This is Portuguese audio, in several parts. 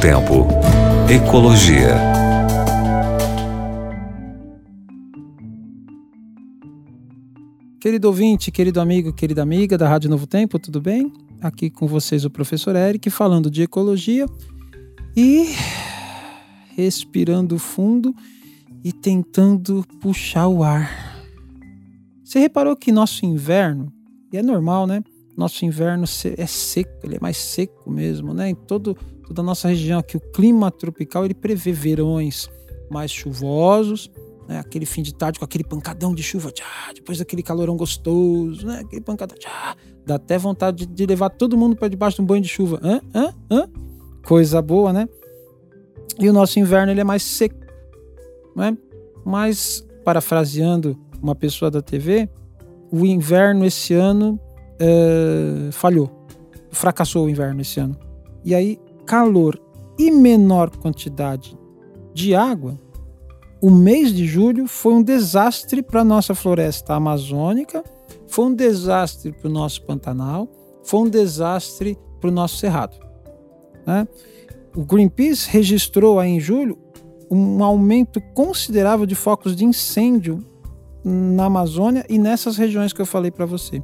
Tempo. Ecologia. Querido ouvinte, querido amigo, querida amiga da Rádio Novo Tempo, tudo bem? Aqui com vocês o professor Eric falando de ecologia e respirando fundo e tentando puxar o ar. Você reparou que nosso inverno, e é normal, né? Nosso inverno é seco, ele é mais seco mesmo, né? Em todo, toda a nossa região aqui, o clima tropical, ele prevê verões mais chuvosos, né? aquele fim de tarde com aquele pancadão de chuva, tchá, depois daquele calorão gostoso, né? aquele pancadão, tchá, dá até vontade de, de levar todo mundo para debaixo de um banho de chuva. Hã? Hã? Hã? Coisa boa, né? E o nosso inverno ele é mais seco, né? Mas, parafraseando uma pessoa da TV, o inverno esse ano uh, falhou, fracassou o inverno esse ano. E aí, calor e menor quantidade de água, o mês de julho foi um desastre para a nossa floresta amazônica, foi um desastre para o nosso Pantanal, foi um desastre para o nosso Cerrado. Né? O Greenpeace registrou aí em julho um aumento considerável de focos de incêndio na Amazônia e nessas regiões que eu falei para você.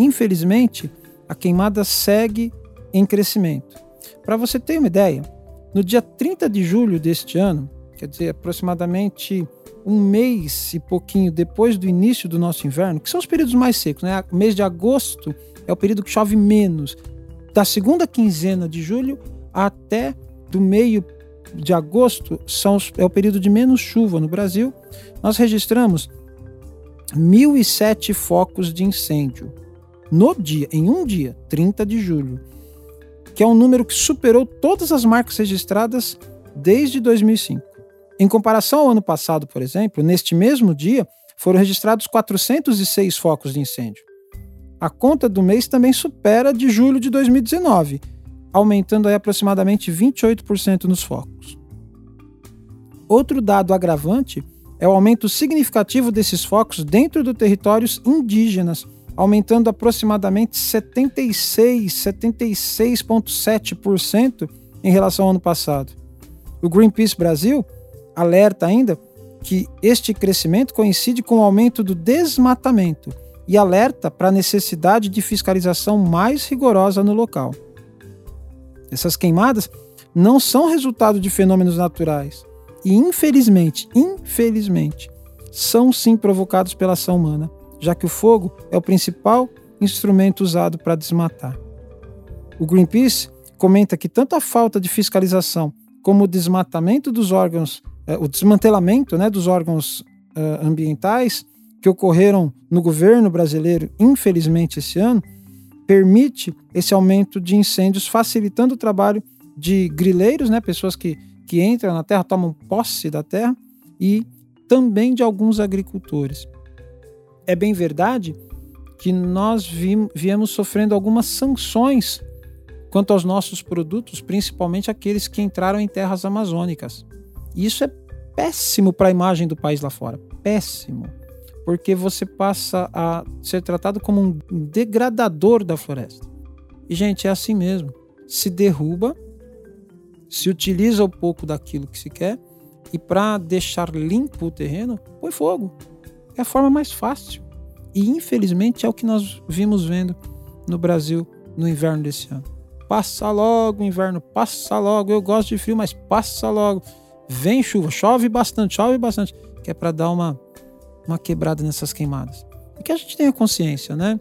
Infelizmente, a queimada segue em crescimento. Para você ter uma ideia, no dia 30 de julho deste ano, quer dizer, aproximadamente um mês e pouquinho depois do início do nosso inverno, que são os períodos mais secos, né? O mês de agosto é o período que chove menos. Da segunda quinzena de julho até do meio de agosto são, é o período de menos chuva no Brasil. Nós registramos 1.007 focos de incêndio no dia, em um dia, 30 de julho, que é um número que superou todas as marcas registradas desde 2005. Em comparação ao ano passado, por exemplo, neste mesmo dia foram registrados 406 focos de incêndio. A conta do mês também supera de julho de 2019, aumentando aí aproximadamente 28% nos focos. Outro dado agravante é o aumento significativo desses focos dentro de territórios indígenas, aumentando aproximadamente 76, 76,7% em relação ao ano passado. O Greenpeace Brasil alerta ainda que este crescimento coincide com o aumento do desmatamento e alerta para a necessidade de fiscalização mais rigorosa no local. Essas queimadas não são resultado de fenômenos naturais e, infelizmente, infelizmente, são sim provocados pela ação humana, já que o fogo é o principal instrumento usado para desmatar. O Greenpeace comenta que tanto a falta de fiscalização como o desmatamento dos órgãos, eh, o desmantelamento né, dos órgãos eh, ambientais que ocorreram no governo brasileiro, infelizmente, esse ano, permite esse aumento de incêndios, facilitando o trabalho de grileiros, né, pessoas que, que entram na terra, tomam posse da terra, e também de alguns agricultores. É bem verdade que nós viemos sofrendo algumas sanções quanto aos nossos produtos, principalmente aqueles que entraram em terras amazônicas. E isso é péssimo para a imagem do país lá fora. Péssimo porque você passa a ser tratado como um degradador da floresta. E, gente, é assim mesmo. Se derruba, se utiliza um pouco daquilo que se quer, e para deixar limpo o terreno, põe fogo. É a forma mais fácil. E, infelizmente, é o que nós vimos vendo no Brasil no inverno desse ano. Passa logo o inverno, passa logo. Eu gosto de frio, mas passa logo. Vem chuva, chove bastante, chove bastante, que é para dar uma uma quebrada nessas queimadas. E que a gente tenha consciência, né?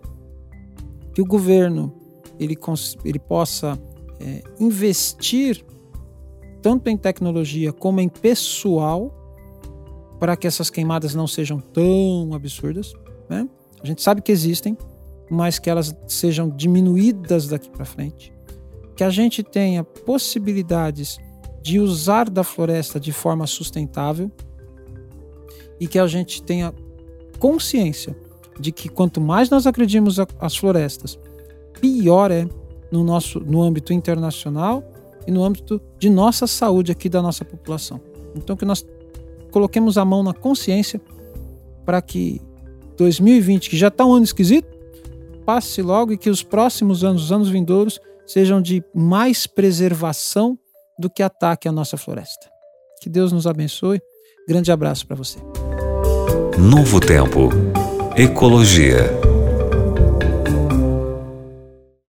Que o governo ele, ele possa é, investir tanto em tecnologia como em pessoal para que essas queimadas não sejam tão absurdas. Né? A gente sabe que existem, mas que elas sejam diminuídas daqui para frente. Que a gente tenha possibilidades de usar da floresta de forma sustentável, e que a gente tenha consciência de que quanto mais nós agredimos as florestas, pior é no nosso no âmbito internacional e no âmbito de nossa saúde aqui da nossa população. Então que nós coloquemos a mão na consciência para que 2020, que já está um ano esquisito, passe logo e que os próximos anos, os anos vindouros, sejam de mais preservação do que ataque a nossa floresta. Que Deus nos abençoe. Grande abraço para você. Novo Tempo. Ecologia.